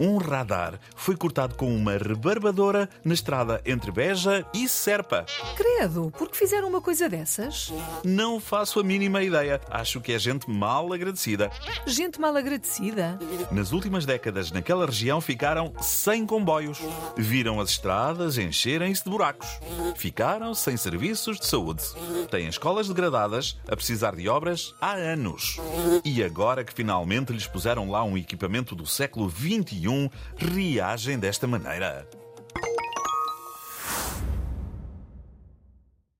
Um radar foi cortado com uma rebarbadora na estrada entre Beja e Serpa. Credo, por que fizeram uma coisa dessas? Não faço a mínima ideia. Acho que é gente mal agradecida. Gente mal agradecida. Nas últimas décadas, naquela região ficaram sem comboios. Viram as estradas encherem-se de buracos. Ficaram sem serviços de saúde. Têm escolas degradadas a precisar de obras há anos. E agora que finalmente lhes puseram lá um equipamento do século XXI, reagem desta maneira.